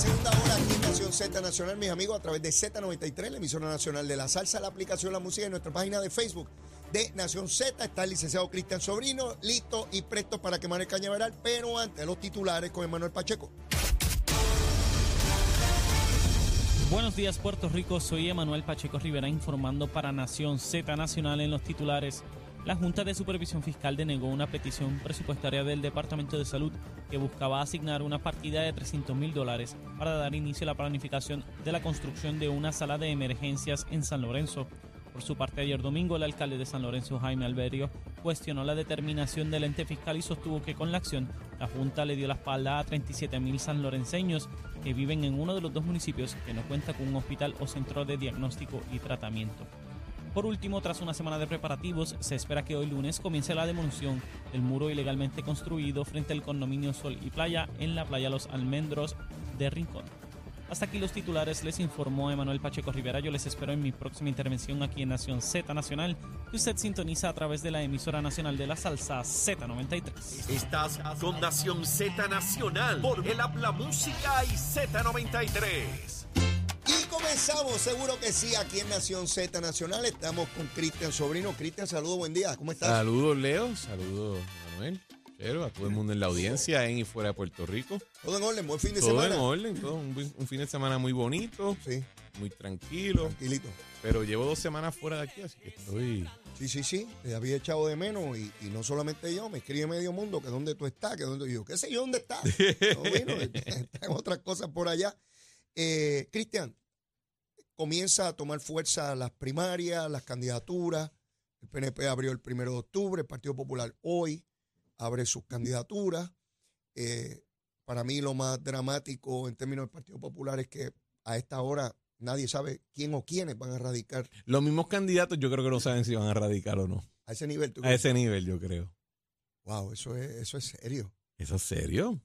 Segunda hora aquí Nación Z Nacional, mis amigos, a través de Z93, la emisora nacional de la salsa, la aplicación La Música en nuestra página de Facebook de Nación Z. Está el licenciado Cristian Sobrino, listo y presto para quemar el cañaveral, pero antes los titulares con Emanuel Pacheco. Buenos días Puerto Rico, soy Emanuel Pacheco Rivera informando para Nación Z Nacional en los titulares. La Junta de Supervisión Fiscal denegó una petición presupuestaria del Departamento de Salud que buscaba asignar una partida de 300 mil dólares para dar inicio a la planificación de la construcción de una sala de emergencias en San Lorenzo. Por su parte, ayer domingo, el alcalde de San Lorenzo, Jaime Alberio, cuestionó la determinación del ente fiscal y sostuvo que con la acción, la Junta le dio la espalda a 37 mil sanlorenseños que viven en uno de los dos municipios que no cuenta con un hospital o centro de diagnóstico y tratamiento. Por último, tras una semana de preparativos, se espera que hoy lunes comience la demolición del muro ilegalmente construido frente al condominio Sol y Playa en la playa Los Almendros de Rincón. Hasta aquí los titulares, les informó Emanuel Pacheco Rivera. Yo les espero en mi próxima intervención aquí en Nación Z Nacional, que usted sintoniza a través de la emisora nacional de la salsa Z93. Estás con Nación Z Nacional por el Habla Música y Z93. Comenzamos, seguro que sí, aquí en Nación Z Nacional. Estamos con Cristian Sobrino. Cristian, saludos, buen día. ¿Cómo estás? Saludos, Leo. Saludos, Manuel. Pero a todo el mundo en la audiencia, en y fuera de Puerto Rico. Todo en orden, buen fin de Todo semana. en orden, todo un, fin de semana muy bonito, Sí, muy tranquilo. tranquilito. Pero llevo dos semanas fuera de aquí, así que estoy. Sí, sí, sí, te había echado de menos y, y no solamente yo, me escribe medio mundo que dónde tú estás, que dónde yo, qué sé yo dónde estás. No vino, están otras cosas por allá. Eh, Cristian, comienza a tomar fuerza las primarias, las candidaturas. El PNP abrió el primero de octubre, el Partido Popular hoy abre sus candidaturas. Eh, para mí lo más dramático en términos del Partido Popular es que a esta hora nadie sabe quién o quiénes van a radicar Los mismos candidatos, yo creo que no saben si van a radicar o no. a ese nivel. ¿tú A ese nivel, yo creo. Wow, eso es, eso es serio. ¿Eso es serio?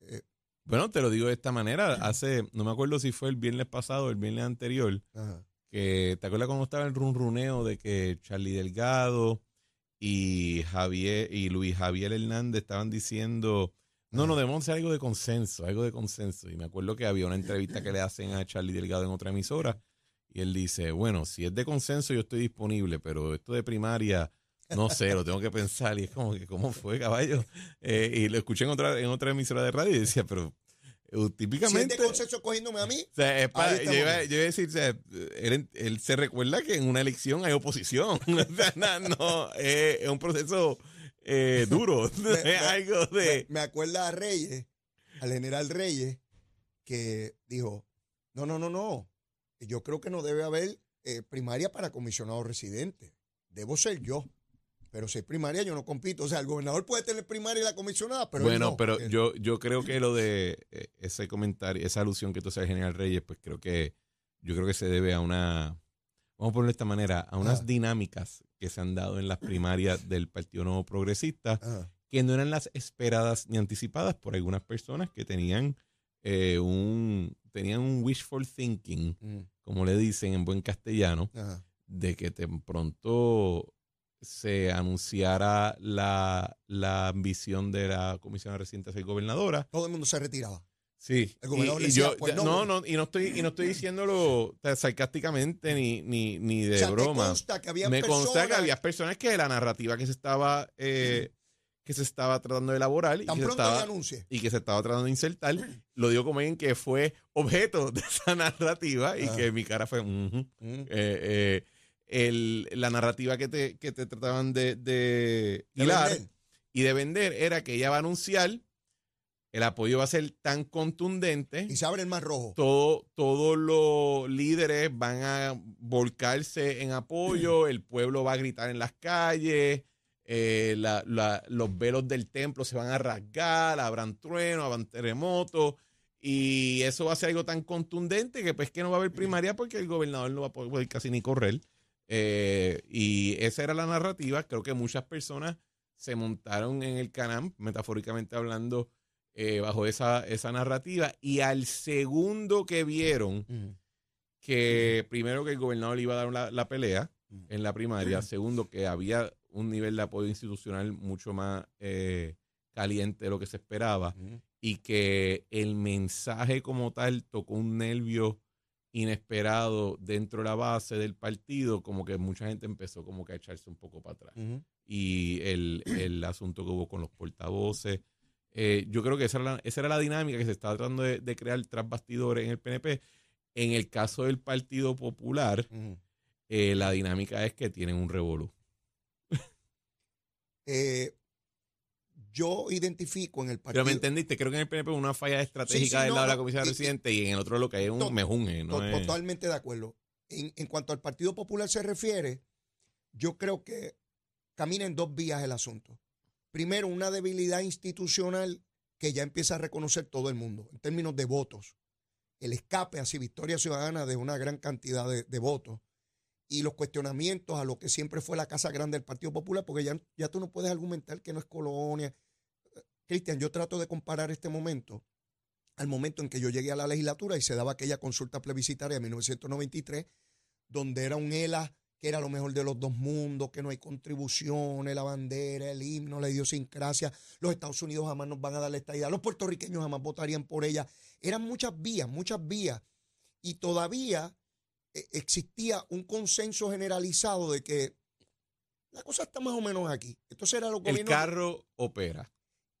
Eh. Bueno, te lo digo de esta manera. Hace, no me acuerdo si fue el viernes pasado o el viernes anterior, Ajá. que te acuerdas cuando estaba el runruneo de que Charlie Delgado y Javier y Luis Javier Hernández estaban diciendo no, no, debemos hacer algo de consenso, algo de consenso. Y me acuerdo que había una entrevista que le hacen a Charlie Delgado en otra emisora y él dice, bueno, si es de consenso yo estoy disponible, pero esto de primaria, no sé, lo tengo que pensar. Y es como que, ¿cómo fue, caballo? Eh, y lo escuché en otra, en otra emisora de radio y decía, pero eh, típicamente... de consenso cogiéndome a mí, O sea, es para- yo, iba, yo iba a decir, o sea, él, él se recuerda que en una elección hay oposición. O sea, no, no, eh, es un proceso eh, duro. Me- es me- algo me, de. me acuerda a Reyes, al general Reyes, que dijo, no, no, no, no, yo creo que no debe haber primaria para comisionado residente. Debo ser yo. Pero si es primaria, yo no compito. O sea, el gobernador puede tener primaria y la comisionada, pero bueno, no. pero Él- yo, yo creo que lo de eh, ese comentario, esa alusión que tú haces, General Reyes, pues creo que yo creo que se debe a una, vamos a ponerlo de esta manera, a unas Ah. dinámicas que se han dado en las primarias del Partido Nuevo Progresista. Ajá. que no eran las esperadas ni anticipadas por algunas personas que tenían eh, un tenían un wishful thinking, Mm, como le dicen en buen castellano, ajá. de que tan pronto se anunciara la, la ambición de la comisión de residente a ser gobernadora. Todo el mundo se retiraba. Sí, El gobernador y, y decía, yo, pues no, no, no, y no estoy, y no estoy diciéndolo sarcásticamente ni, ni, ni de o sea, te broma. consta que había Me personas, consta que había personas que la narrativa que se estaba eh, que se estaba tratando de elaborar y que, se estaba, y que se estaba tratando de insertar, lo digo como alguien que fue objeto de esa narrativa y Ah. que mi cara fue. Mm, Eh, eh, el- la narrativa que te, que te trataban de, de de hilar vender. y de vender era que ella va a anunciar, el apoyo va a ser tan contundente Y se abre el mar rojo. todo, todos los líderes van a volcarse en apoyo, el pueblo va a gritar en las calles, eh, la- la- los velos del templo se van a rasgar, habrán truenos, habrán terremotos, y eso va a ser algo tan contundente que pues que no va a haber primaria porque el gobernador no va a poder casi ni correr. Eh, y esa era la narrativa. Creo que muchas personas se montaron en el canam, metafóricamente hablando, eh, bajo esa, esa narrativa. Y al segundo que vieron que primero que el gobernador le iba a dar la, la pelea en la primaria, segundo que había un nivel de apoyo institucional mucho más eh, caliente de lo que se esperaba y que el mensaje como tal tocó un nervio inesperado dentro de la base del partido, como que mucha gente empezó como que a echarse un poco para atrás. Y el, el asunto que hubo con los portavoces, eh, yo creo que esa era, la, esa era la dinámica que se estaba tratando de, de crear tras bastidores en el PNP. En el caso del Partido Popular, eh, la dinámica es que tienen un revolú. Eh, yo identifico en el partido. Pero me entendiste, creo que en el PNP una falla estratégica Sí, sí, del no, lado de la comisión y- residente y, en el otro lo que hay es un To- mejunje. ¿no? To- es- Totalmente de acuerdo. En, en cuanto al Partido Popular se refiere, yo creo que camina en dos vías el asunto. Primero, una debilidad institucional que ya empieza a reconocer todo el mundo en términos de votos. El escape hacia Victoria Ciudadana de una gran cantidad de, de votos y los cuestionamientos a lo que siempre fue la Casa Grande del Partido Popular, porque ya, ya tú no puedes argumentar que no es colonia. Cristian, yo trato de comparar este momento al momento en que yo llegué a la legislatura y se daba aquella consulta plebiscitaria de 1993, donde era un ELA que era lo mejor de los dos mundos, que no hay contribuciones, la bandera, el himno, la idiosincrasia, los Estados Unidos jamás nos van a dar la estadía, los puertorriqueños jamás votarían por ella. Eran muchas vías, muchas vías. Y todavía eh, existía un consenso generalizado de que la cosa está más o menos aquí. Entonces era los el gobiernos carro opera.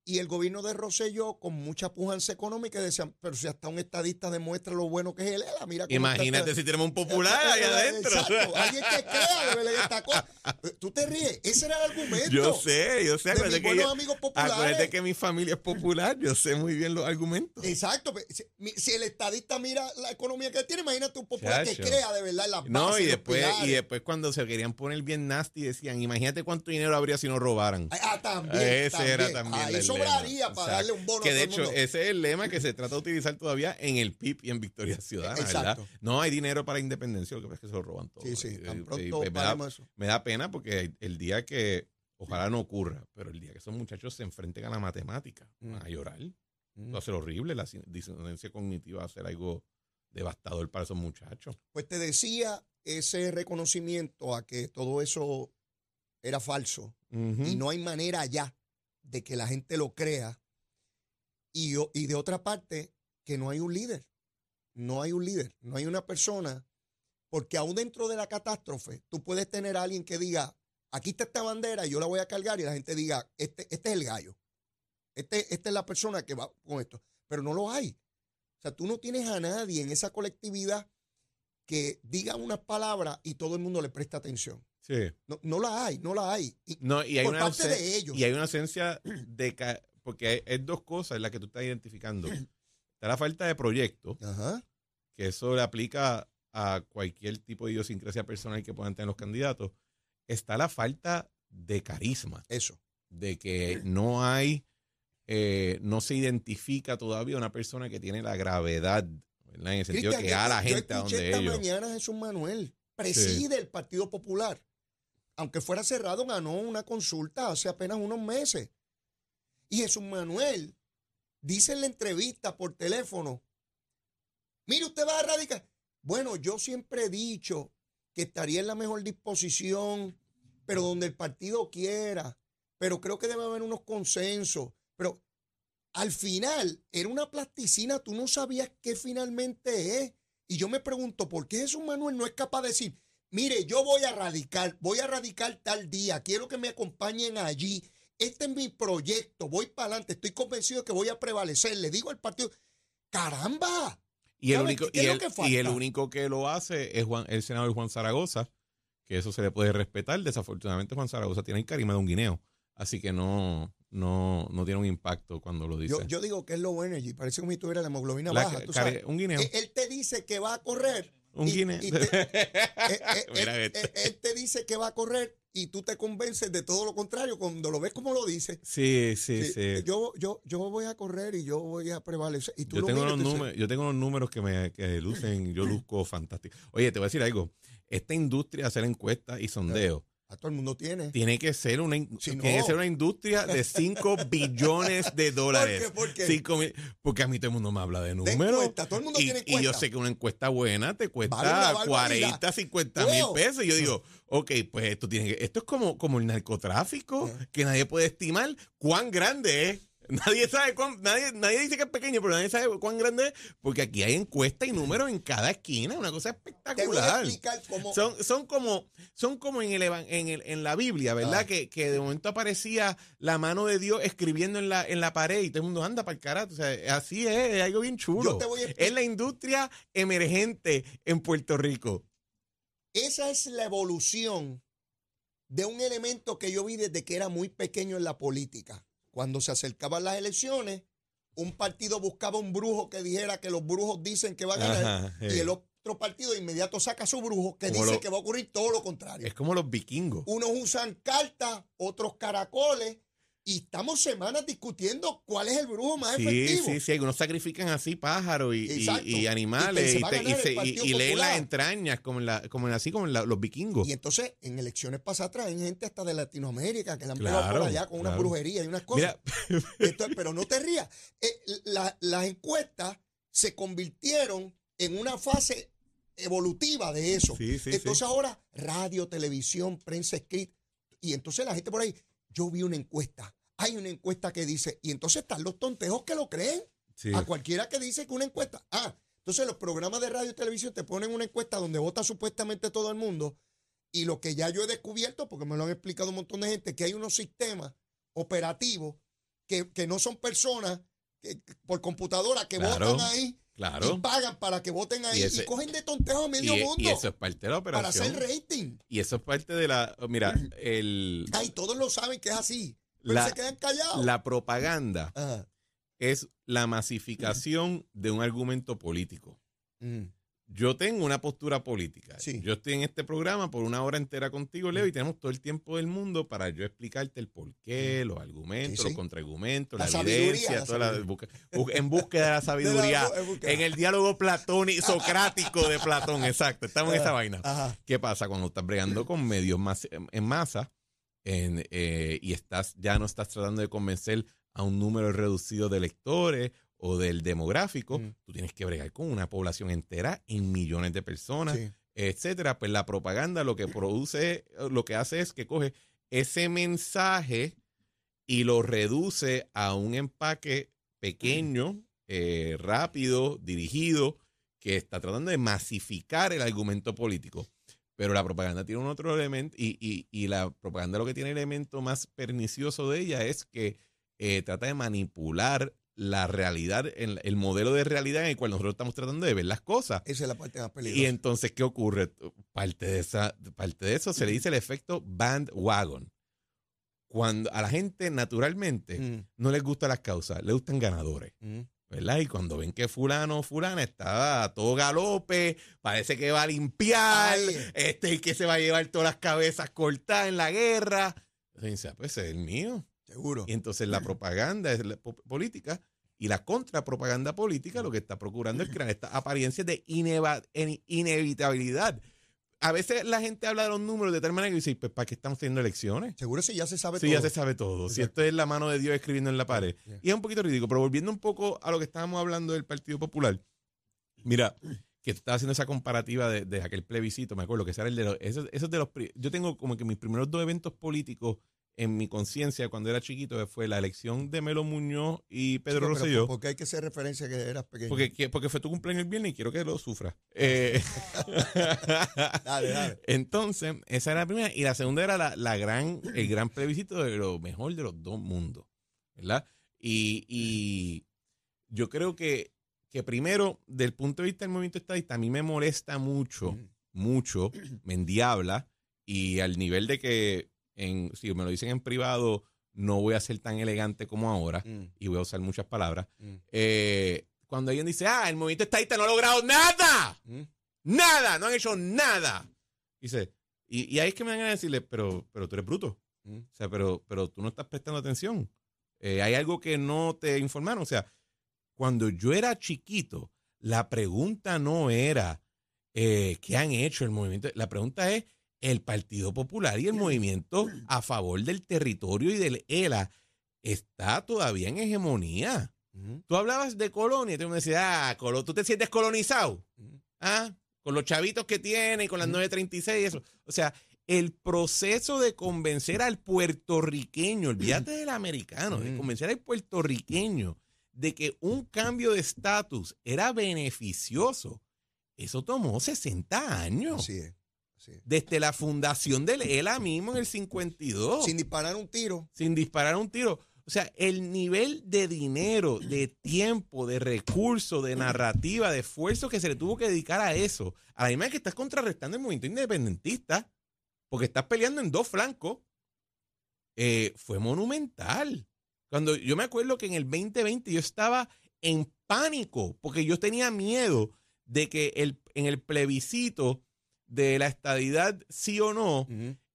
Y el gobierno de Rosselló con mucha pujanza económica decían, pero si hasta un estadista demuestra lo bueno que es ELA, mira cómo Imagínate si tenemos un popular ahí adentro. Exacto, alguien que crea de verdad esta cosa. Tú te ríes, ese era el argumento. Yo sé, yo sé. De mis que, buenos yo- amigos populares. acuérdate que mi familia es popular. Yo sé muy bien los argumentos. Exacto, pues, si, el estadista mira la economía que tiene, imagínate un popular que crea de verdad en las No, y después, pilares. y después cuando se querían poner bien nasty decían, imagínate cuánto dinero habría si nos robaran. Ah, también. Ese también. era también Ahí el sobraría para darle un bono Que a de todo hecho, mundo. ese es el lema que se trata de utilizar todavía en el PIB y en Victoria Ciudadana. No hay dinero para independencia, lo que pasa es que se lo roban todo. Sí, sí, tan pronto y me, da, me da pena porque el día que, ojalá no ocurra, pero el día que esos muchachos se enfrenten a la matemática, van a Mm. llorar. Mm. Va a ser horrible, la disonancia cognitiva va a ser algo devastador para esos muchachos. Pues te decía ese reconocimiento a que todo eso era falso y no hay manera ya de que la gente lo crea. Y, y de otra parte, que no hay un líder. No hay un líder, no hay una persona, porque aún dentro de la catástrofe, tú puedes tener a alguien que diga, aquí está esta bandera yo la voy a cargar y la gente diga, este, este es el gallo. Este, esta es la persona que va con esto. Pero no lo hay. O sea, tú no tienes a nadie en esa colectividad que diga unas palabras y todo el mundo le presta atención. Sí. No, no la hay, no la hay. Y No, y hay por una parte de ellos. Y hay una ausencia de... Porque hay, hay dos cosas en las que tú estás identificando. Está la falta de proyecto, Ajá. que eso le aplica a cualquier tipo de idiosincrasia personal que puedan tener los candidatos. Está la falta de carisma, Eso. de que no hay, eh, no se identifica todavía una persona que tiene la gravedad, ¿verdad? En el sentido Cristian, que a la yo gente a escuché donde esta ellos. mañana a Jesús Manuel, preside el Partido Popular. Aunque fuera cerrado, ganó una consulta hace apenas unos meses. Y Jesús Manuel dice en la entrevista por teléfono, mire, usted va a radicar. Bueno, yo siempre he dicho que estaría en la mejor disposición, pero donde el partido quiera. Pero creo que debe haber unos consensos. Pero al final era una plasticina, tú no sabías qué finalmente es. Y yo me pregunto, ¿por qué Jesús Manuel no es capaz de decir, mire, yo voy a radicar, voy a radicar tal día, quiero que me acompañen allí, este es mi proyecto, voy para adelante, estoy convencido de que voy a prevalecer, le digo al partido, caramba, Y el, ¿Sabe único, y, el, que y el falta? único que lo hace es Juan, el senador Juan Zaragoza, que eso se le puede respetar. Desafortunadamente Juan Zaragoza tiene el carisma de un guineo, así que no, no, no tiene un impacto cuando lo dice. yo, yo digo que es low energy, parece como si tuviera la hemoglobina La baja, tú sabes. un guineo. Él, él te dice que va a correr. Un guineo. eh, eh, él, este. él- te dice que va a correr y tú te convences de todo lo contrario cuando lo ves como lo dice. Sí, sí, sí. Yo, yo, yo voy a correr y yo voy a prevalecer. Y tú yo, lo tengo miras números, yo tengo unos números que me que lucen, yo luzco fantástico. Oye, te voy a decir algo. Esta industria de hacer encuestas y sondeos a todo el mundo tiene. tiene que ser una Si tiene que ser una industria de 5 billones de dólares. qué? ¿Por qué? Cinco mil- porque a mí todo el mundo me habla de números. encuesta, todo el mundo y, tiene y yo sé que una encuesta buena te Vale cuesta barbaridad. 40, 50 mil pesos. Y yo digo, ok, pues esto tiene que, esto es como, como el narcotráfico, Ajá. que nadie puede estimar cuán grande es. Nadie sabe cuán, nadie, nadie dice que es pequeño, pero nadie sabe cuán grande es, porque aquí hay encuestas y números en cada esquina, una cosa espectacular. cómo. Son, son como, son como en, el, en, el- en la Biblia, ¿verdad? Ah. Que, que de momento aparecía la mano de Dios escribiendo en la, en la pared y todo el mundo anda para el carajo. O sea, así es, es algo bien chulo. Es la industria emergente en Puerto Rico. Esa es la evolución de un elemento que yo vi desde que era muy pequeño en la política. Cuando se acercaban las elecciones, un partido buscaba un brujo que dijera que los brujos dicen que va a ganar Ajá, y eh. el otro partido de inmediato saca su brujo que Como dice lo- que va a ocurrir todo lo contrario. Es como los vikingos. Unos usan cartas, otros caracoles y estamos semanas discutiendo cuál es el brujo más Sí, efectivo. sí, sí. Algunos sacrifican así pájaros y, animales y, te- leen las entrañas, como, en la, como en así como en la- los vikingos. Y entonces, en elecciones pasadas traen gente hasta de Latinoamérica que la han pegado Claro, por allá con una claro. brujería y unas cosas. Entonces, pero no te rías. Eh, la- las encuestas se convirtieron en una fase evolutiva de eso. Sí, sí, entonces ahora, radio, televisión, prensa escrita. Y entonces la gente por ahí, yo vi una encuesta. Hay una encuesta que dice, y entonces están los tontejos que lo creen. sí. A cualquiera que dice que una encuesta. Ah, entonces los programas de radio y televisión te ponen una encuesta donde vota supuestamente todo el mundo. Y lo que ya yo he descubierto, porque me lo han explicado un montón de gente, que hay unos sistemas operativos que, que no son personas que, por computadora que Claro, votan ahí claro. y pagan para que voten ahí y, ese- cogen de tontejo a medio Y, mundo y eso es parte de la para operación. hacer rating. Y eso es parte de la. Mira, el, Ay, todos lo saben que es así. Pero La- se quedan callados. la propaganda Ajá. es la masificación de un argumento político. Mm. Yo tengo una postura política. Sí. Yo estoy en este programa por una hora entera contigo, Leo, y tenemos todo el tiempo del mundo para yo explicarte el porqué, los argumentos, Sí, sí. los contraargumentos, La la, evidencia, la toda la en búsqueda de la sabiduría, en el diálogo platónico, socrático de Platón, exacto. Estamos en esa vaina. Ajá. ¿Qué pasa cuando estás bregando con medios más en masa en, eh, y estás ya no estás tratando de convencer a un número reducido de lectores o del demográfico? Mm. Tú tienes que bregar con una población entera en millones de personas, Sí. etcétera. Pues la propaganda lo que produce, lo que hace es que coge ese mensaje y lo reduce a un empaque pequeño, eh, rápido, dirigido, que está tratando de masificar el argumento político. Pero la propaganda tiene un otro elemento y, y- y la propaganda lo que tiene el elemento más pernicioso de ella es que eh, trata de manipular la realidad, el, el modelo de realidad en el cual nosotros estamos tratando de ver las cosas. Esa es la parte más peligrosa. Y entonces, ¿qué ocurre? Parte de, esa, parte de eso se le dice el efecto bandwagon. Cuando a la gente naturalmente Mm, no les gustan las causas, le gustan ganadores. mm. ¿verdad? Y cuando ven que fulano o fulana está a todo galope, parece que va a limpiar, Ay. este y que se va a llevar todas las cabezas cortadas en la guerra. Entonces dice, ah, pues es el mío. Seguro. Y entonces la propaganda es la política y la contrapropaganda política lo que está procurando es crear estas apariencias de inevitabilidad. A veces la gente habla de los números de tal manera que dice, pues ¿para qué estamos teniendo elecciones? Seguro si ya se sabe Sí, todo. ya se sabe todo. Si esto es la mano de Dios escribiendo en la pared. Yeah. Y es un poquito ridículo, pero volviendo un poco a lo que estábamos hablando del Partido Popular. Mira, que tú estabas haciendo esa comparativa de, de aquel plebiscito, me acuerdo que ese era el de los, esos, esos de los, yo tengo como que mis primeros dos eventos políticos en mi conciencia cuando era chiquito que fue la elección de Melo Muñoz y Pedro Chico, Rosselló. Porque hay que hacer referencia que eras pequeño. Porque, que- porque fue tu cumpleaños el viernes y quiero que lo sufras. Eh, Dale, dale. Entonces, esa era la primera. Y la segunda era la, la gran, el gran plebiscito de lo mejor de los dos mundos. ¿Verdad? Y, y yo creo que, que primero, del punto de vista del movimiento estadista, a mí me molesta mucho, Mm. mucho, me endiabla, y al nivel de que, en, si me lo dicen en privado, no voy a ser tan elegante como ahora, Mm, y voy a usar muchas palabras. mm, Eh, cuando alguien dice, ah, el movimiento estadista no ha logrado nada, mm. nada, no han hecho nada. Dice, Y, y ahí es que me ganas de decirle, pero, pero tú eres bruto. Mm. O sea, pero, pero tú no estás prestando atención. Eh, hay algo que no te informaron. O sea, cuando yo era chiquito, la pregunta no era eh, qué han hecho el movimiento. La pregunta es el Partido Popular y el movimiento a favor del territorio y del ELA está todavía en hegemonía. Tú hablabas de colonia tú me decías, ah, tú te sientes colonizado. ¿Ah? Con los chavitos que tiene y con las Ujú. 936 y eso. O sea, el proceso de convencer al puertorriqueño, olvídate del americano, de convencer al puertorriqueño de que un cambio de estatus era beneficioso, eso tomó 60 años. Así es. Desde la fundación del ELA mismo en el 52 Sin disparar un tiro. sin disparar un tiro. O sea, el nivel de dinero, de tiempo, de recursos, de narrativa, de esfuerzo que se le tuvo que dedicar a eso, a la misma que estás contrarrestando el movimiento independentista, porque estás peleando en dos flancos, eh, fue monumental. Cuando yo me acuerdo que en el 2020 yo estaba en pánico, porque yo tenía miedo de que el, en el plebiscito de la estadidad, sí o no,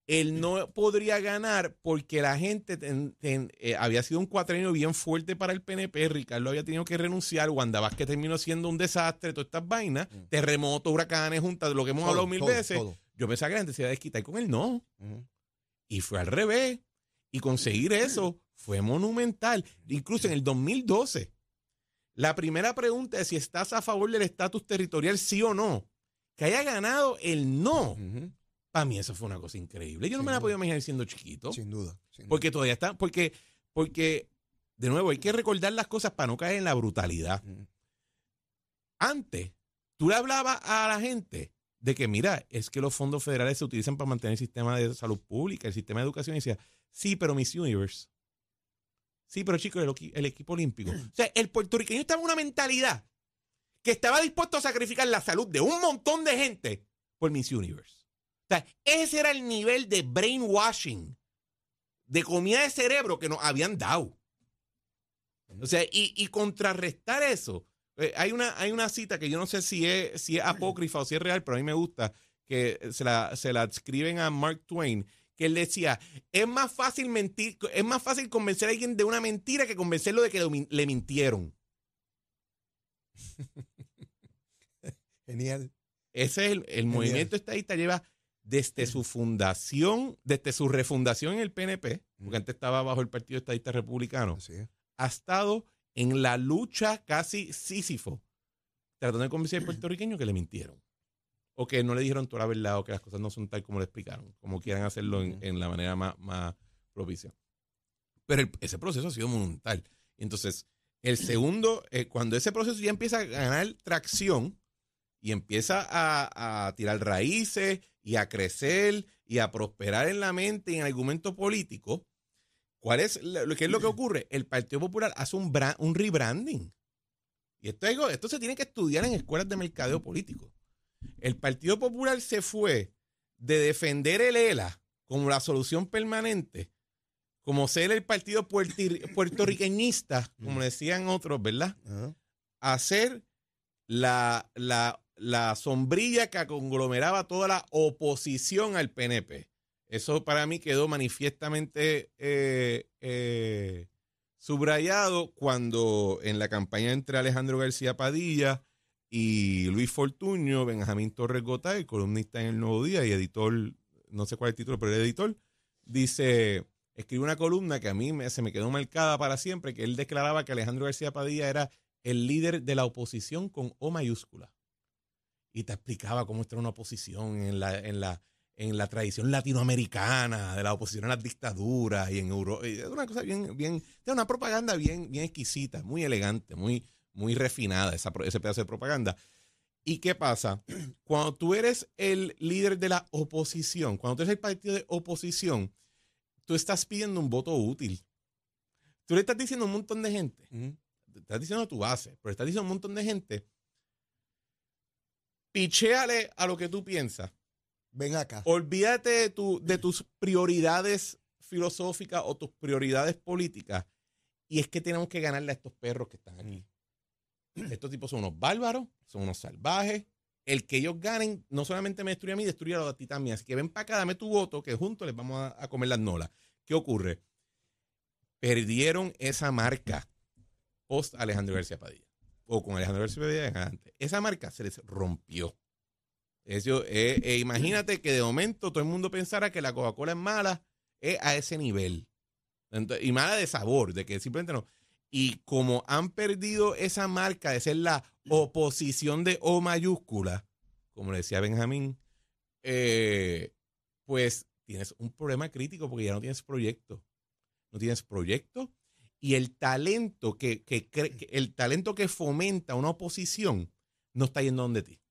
él no podría ganar porque la gente ten- ten- eh, había sido un cuatrenio bien fuerte para el PNP, Ricardo había tenido que renunciar, Wanda Vázquez terminó siendo un desastre, todas estas vainas, Mm. terremotos, huracanes, juntas, lo que hemos hablado mil todo, veces. todo. Yo pensaba que la gente se iba a desquitar con él, no. Y fue al revés. Y conseguir eso fue monumental. Incluso en el 2012, la primera pregunta es si estás a favor del estatus territorial, sí o no. Que haya ganado el no. Para mí eso fue una cosa increíble. Yo no me la podía imaginar siendo chiquito. Sin duda. sin duda. Porque todavía está, porque, porque, de nuevo, hay que recordar las cosas para no caer en la brutalidad. Antes, tú le hablabas a la gente de que, mira, es que los fondos federales se utilizan para mantener el sistema de salud pública, el sistema de educación, y decía, sí, pero Miss Universe. Sí, pero chicos, el equipo olímpico. O sea, el puertorriqueño estaba en una mentalidad que estaba dispuesto a sacrificar la salud de un montón de gente por Miss Universe. O sea, ese era el nivel de brainwashing, de comida de cerebro que nos habían dado. O sea, y, contrarrestar eso. eh, hay, una, hay una cita que yo no sé si es, si es apócrifa o si es real, pero a mí me gusta, que se la, se la a Mark Twain, que él decía, es más fácil mentir, es más fácil convencer a alguien de una mentira que convencerlo de que le mintieron. Genial. Ese es el, el movimiento estadista lleva desde su fundación, desde su refundación en el PNP, porque antes estaba bajo el Partido Estadista Republicano, es. ha estado en la lucha casi sísifo, tratando de convencer al puertorriqueño que le mintieron. O que no le dijeron toda la verdad o que las cosas no son tal como le explicaron, como quieran hacerlo en, la manera más, más propicia. Pero el- ese proceso ha sido monumental. Entonces, el segundo, eh, cuando ese proceso ya empieza a ganar tracción y empieza a, a tirar raíces y a crecer y a prosperar en la mente y en el argumento político, ¿cuál es lo, qué es lo que ocurre? El Partido Popular hace un, un rebranding. Y esto, esto se tiene que estudiar en escuelas de mercadeo político. El Partido Popular se fue de defender el ELA como la solución permanente, como ser el partido puertorriqueñista, como decían otros, ¿verdad? A ser la, la, la sombrilla que conglomeraba toda la oposición al PNP. Eso para mí quedó manifiestamente eh, eh, subrayado cuando en la campaña entre Alejandro García Padilla y Luis Fortuño, Benjamín Torres Gotay, columnista en El Nuevo Día y editor, no sé cuál es el título, pero el editor, dice, escribe una columna que a mí me- se me quedó marcada para siempre, que él declaraba que Alejandro García Padilla era el líder de la oposición con O mayúscula. Y te explicaba cómo era una oposición en la, en la, en la tradición latinoamericana, de la oposición a las dictaduras y en Europa. Es una cosa bien, bien, es una propaganda bien, bien exquisita, muy elegante, muy, muy refinada, esa, ese pedazo de propaganda. ¿Y qué pasa? Cuando tú eres el líder de la oposición, cuando tú eres el partido de oposición, tú estás pidiendo un voto útil. Tú le estás diciendo a un montón de gente, Ujú. te estás diciendo a tu base, pero estás diciendo a un montón de gente, pichéale a lo que tú piensas. Ven acá. Olvídate de, tu, de tus prioridades filosóficas o tus prioridades políticas. Y es que tenemos que ganarle a estos perros que están aquí. Estos tipos son unos bárbaros, son unos salvajes. el que ellos ganen no solamente me destruye a mí, destruye a los ti también. Así que ven para acá, dame tu voto, que juntos les vamos a, a comer las nolas. ¿Qué ocurre? Perdieron esa marca post Alejandro García Padilla. O con Alejandro García Padilla. Esa marca se les rompió. Eso, eh, eh, imagínate que de momento todo el mundo pensara que la Coca-Cola es mala a ese nivel. Y mala de sabor, de que simplemente no. Y como han perdido esa marca de ser la oposición de O mayúscula, como le decía Benjamín, eh, pues tienes un problema crítico porque ya no tienes proyecto. No tienes proyecto y el talento que, que, que el talento que fomenta una oposición no está yendo donde ti.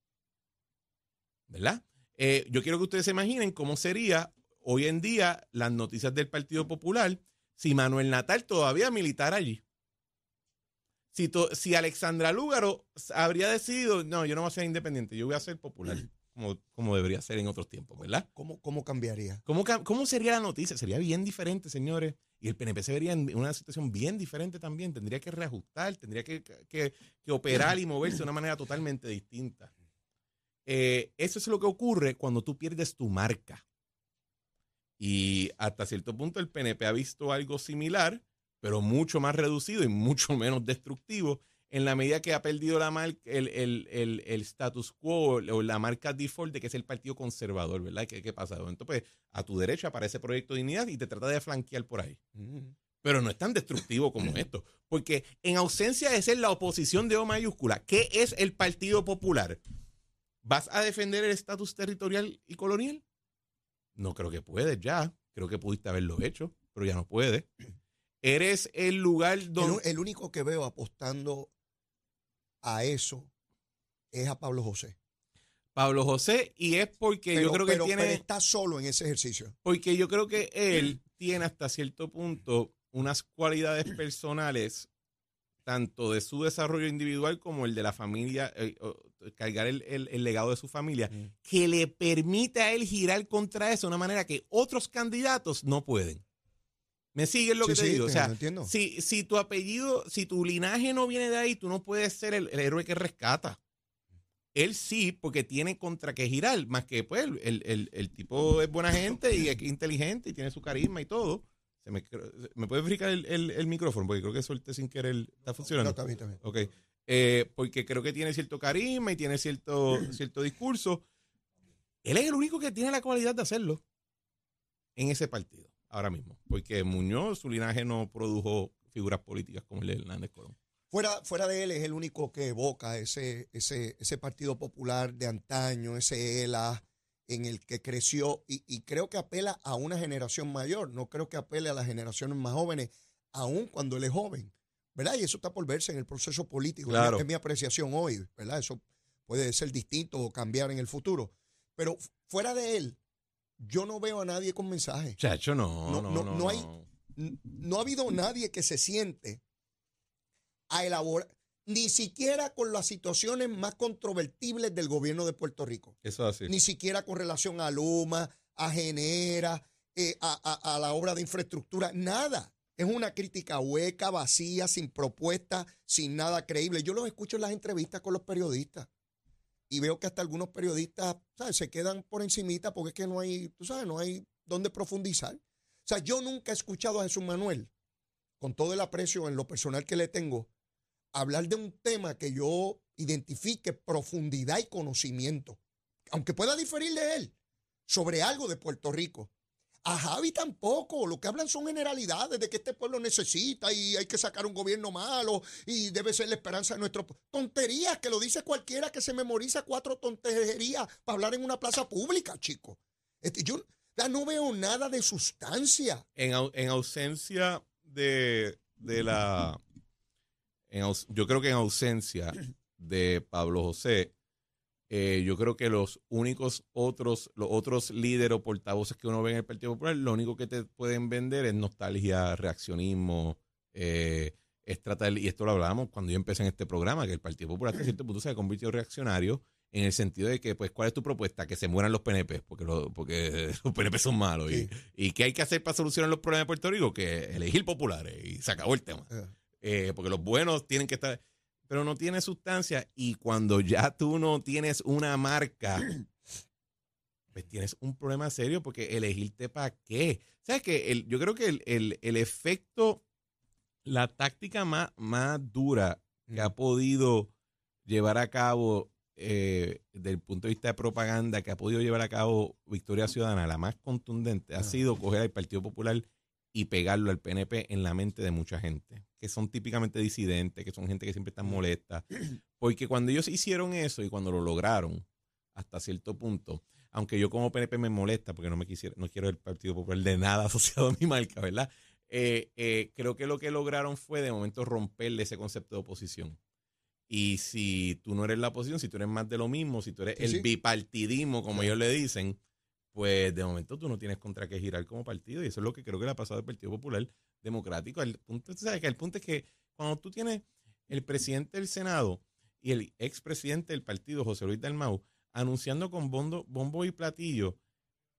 ¿Verdad? Eh, yo quiero que ustedes se imaginen cómo sería hoy en día las noticias del Partido Popular si Manuel Natal todavía militar allí. Si, to, si Alexandra Lúgaro habría decidido, no, yo no voy a ser independiente, yo voy a ser popular, como, como debería ser en otros tiempos, ¿verdad? ¿Cómo, cómo cambiaría? ¿Cómo, ¿Cómo sería la noticia? Sería bien diferente, señores. Y el PNP se vería en una situación bien diferente también. Tendría que reajustar, tendría que, que, que operar y moverse de una manera totalmente distinta. Eh, eso es lo que ocurre cuando tú pierdes tu marca. Y hasta cierto punto el PNP ha visto algo similar, pero mucho más reducido y mucho menos destructivo en la medida que ha perdido la marca, el, el, el, el, status quo o la marca default de que es el partido conservador, ¿verdad? ¿Qué, qué pasa? Entonces, pues, a tu derecha aparece Proyecto de Dignidad y te trata de flanquear por ahí. Mm. Pero no es tan destructivo como esto. Porque en ausencia de ser la oposición de O mayúscula, ¿qué es el Partido Popular? ¿Vas a defender el estatus territorial y colonial? No creo que puedes ya. Creo que pudiste haberlo hecho, pero ya no puedes. Eres el lugar donde... El, el único que veo apostando a eso es a Pablo José. Pablo José, y es porque pero, yo creo que pero, tiene. Pero está solo en ese ejercicio. Porque yo creo que él tiene hasta cierto punto unas cualidades personales, tanto de su desarrollo individual como el de la familia, eh, cargar el, el, el, legado de su familia, mm. que le permite a él girar contra eso de una manera que otros candidatos no pueden. ¿Me sigues lo Sí, que te sí, digo? te- o sea, entiendo. si, si tu apellido, si tu linaje no viene de ahí, tú no puedes ser el, el héroe que rescata. Él sí, porque tiene contra qué girar, más que pues el, el- el- tipo es buena gente y es inteligente y tiene su carisma y todo. Se me, ¿Me puede verificar el, el- el micrófono? Porque creo que solté sin querer. ¿Está No, funcionando? bien, está bien. Ok. Eh, porque creo que tiene cierto carisma y tiene cierto, cierto discurso. Él es el único que tiene la cualidad de hacerlo en ese partido, ahora mismo. Porque Muñoz, su linaje no produjo figuras políticas como el de Hernández Colón. Fuera, fuera de él es el único que evoca ese, ese, ese Partido Popular de antaño, ese ELA en el que creció y, y creo que apela a una generación mayor, no creo que apele a las generaciones más jóvenes, aun cuando él es joven, ¿verdad? Y eso está por verse en el proceso político, Claro. es mi apreciación hoy, ¿verdad? Eso puede ser distinto o cambiar en el futuro, pero fuera de él, yo no veo a nadie con mensaje. Chacho, no, No, no, no, no. no hay- no ha habido nadie que se siente a elaborar, ni siquiera con las situaciones más controvertibles del gobierno de Puerto Rico, Eso es así. ni siquiera con relación a Luma, a Genera, eh, a, a- a la obra de infraestructura, nada. Es una crítica hueca, vacía, sin propuesta, sin nada creíble. Yo los escucho en las entrevistas con los periodistas y veo que hasta algunos periodistas ¿sabes? se quedan por encimita porque es que no hay, tú sabes, no hay dónde profundizar. O sea, yo nunca he escuchado a Jesús Manuel, con todo el aprecio en lo personal que le tengo, hablar de un tema que yo identifique profundidad y conocimiento, aunque pueda diferir de él, sobre algo de Puerto Rico. A Javi tampoco, lo que hablan son generalidades de que este pueblo necesita y hay que sacar un gobierno malo y debe ser la esperanza de nuestro pueblo. Tonterías que lo dice cualquiera que se memoriza cuatro tonterías para hablar en una plaza pública, chico. Este, yo no veo nada de sustancia. En, au- en ausencia de, la. yo creo que en ausencia de Pablo José, eh, yo creo que los únicos otros, los otros líderes o portavoces que uno ve en el Partido Popular, lo único que te pueden vender es nostalgia, reaccionismo, eh, es tratar, y esto lo hablábamos cuando yo empecé en este programa, que el Partido Popular hasta cierto punto se ha convertido en reaccionario en el sentido de que, pues, ¿cuál es tu propuesta? Que se mueran los PNP, porque, lo- porque los PNP son malos. Sí. Y, ¿Y qué hay que hacer para solucionar los problemas de Puerto Rico? Que elegir populares y se acabó el tema. Eh, Eh, porque los buenos tienen que estar. Pero no tiene sustancia. Y cuando ya tú no tienes una marca, pues tienes un problema serio porque elegirte para qué. ¿Sabes que el, Yo creo que el, el, el, efecto, la táctica más, más dura que ha podido llevar a cabo eh, desde el punto de vista de propaganda que ha podido llevar a cabo Victoria Ciudadana, la más contundente, ha sido coger al Partido Popular y pegarlo al PNP en la mente de mucha gente, que son típicamente disidentes, que son gente que siempre están molesta. Porque cuando ellos hicieron eso y cuando lo lograron, hasta cierto punto, aunque yo como PNP me molesta porque no me quisiera, no quiero el Partido Popular de nada asociado a mi marca, ¿verdad? Eh, eh, creo que lo que lograron fue de momento romperle ese concepto de oposición. Y si tú no eres la oposición, si tú eres más de lo mismo, si tú eres el bipartidismo, como ellos le dicen, pues de momento tú no tienes contra qué girar como partido. Y eso es lo que creo que le ha pasado al Partido Popular Democrático. El punto, ¿sabes? El punto es que cuando tú tienes el presidente del Senado y el expresidente del partido, José Luis Dalmau, anunciando con bombo y platillo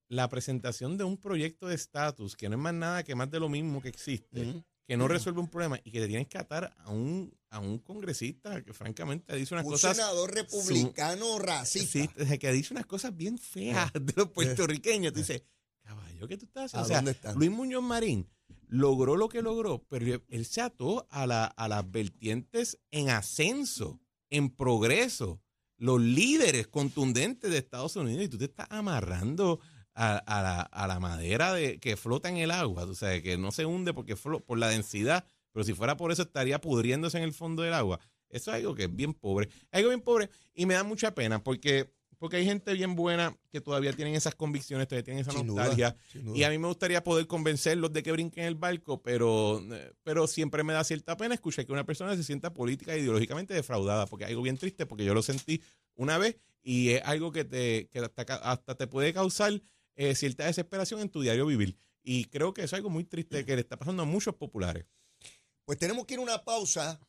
la presentación de un proyecto de estatus que no es más nada que más de lo mismo que existe, que no resuelve un problema y que te tienes que atar a un, a un congresista que francamente dice unas cosas... Un senador republicano racista. Sí, que dice unas cosas bien feas de los puertorriqueños. Tú dices, caballo, ¿qué tú estás haciendo? O sea, Luis Muñoz Marín logró lo que logró, pero él se ató a, la, a las vertientes en ascenso, en progreso, los líderes contundentes de Estados Unidos y tú te estás amarrando a, la, madera de, que flota en el agua, o sea, que no se hunde porque por la densidad, pero si fuera por eso estaría pudriéndose en el fondo del agua. Eso es algo que es bien pobre, algo bien pobre y me da mucha pena porque porque hay gente bien buena que todavía tienen esas convicciones, todavía tienen esa nostalgia. Y a mí me gustaría poder convencerlos de que brinquen el barco, pero, pero siempre me da cierta pena escuchar que una persona se sienta política e ideológicamente defraudada, porque es algo bien triste, porque yo lo sentí una vez y es algo que, te, que hasta te puede causar eh, cierta desesperación en tu diario vivir. Y creo que es algo muy triste que le está pasando a muchos populares. Pues tenemos que ir a una pausa,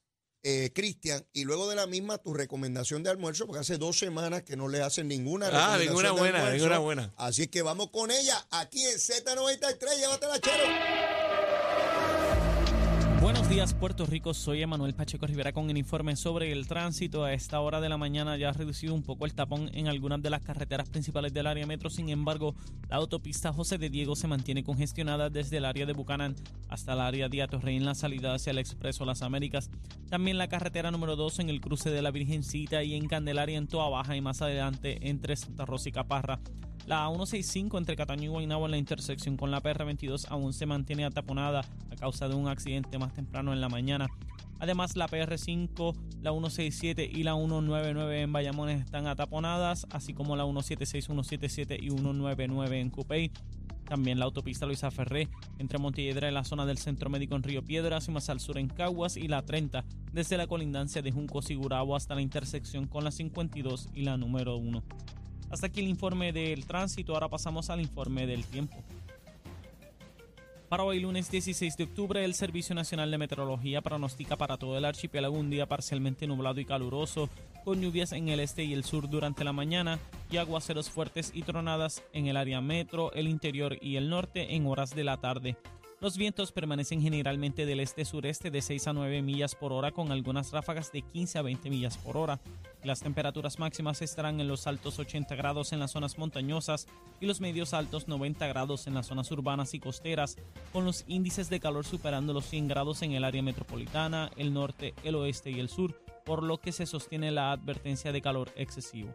eh, Cristian, y luego de la misma tu recomendación de almuerzo, porque hace dos semanas que no le hacen ninguna ah, ninguna buena, ninguna buena. Así que vamos con ella aquí en Z93, llévatela, chero. Días Puerto Rico, soy Emanuel Pacheco Rivera con el informe sobre el tránsito. A esta hora de la mañana ya ha reducido un poco el tapón en algunas de las carreteras principales del área metro, sin embargo la autopista José de Diego se mantiene congestionada desde el área de Bucanán hasta el área de Atorrey en la salida hacia el Expreso Las Américas. También la carretera número 2 en el cruce de la Virgencita y en Candelaria en Toa Baja y más adelante entre Santa Rosa y Caparra. La 165 entre Cataño y Guaynabo en la intersección con la PR22 aún se mantiene ataponada a causa de un accidente más temprano en la mañana. Además, la PR5, la 167 y la 199 en Bayamón están ataponadas, así como la 176, 177 y 199 en Cupey. También la autopista Luisa Ferré entre Montelledra en la zona del Centro Médico en Río Piedras y más al sur en Caguas y la 30 desde la colindancia de Junco Sigurabo hasta la intersección con la 52 y la número 1. Hasta aquí el informe del tránsito, ahora pasamos al informe del tiempo. Para hoy lunes 16 de octubre, el Servicio Nacional de Meteorología pronostica para todo el archipiélago un día parcialmente nublado y caluroso, con lluvias en el este y el sur durante la mañana y aguaceros fuertes y tronadas en el área metro, el interior y el norte en horas de la tarde. Los vientos permanecen generalmente del este-sureste de 6 a 9 millas por hora con algunas ráfagas de 15 a 20 millas por hora. Las temperaturas máximas estarán en los altos 80 grados en las zonas montañosas y los medios altos 90 grados en las zonas urbanas y costeras, con los índices de calor superando los 100 grados en el área metropolitana, el norte, el oeste y el sur, por lo que se sostiene la advertencia de calor excesivo.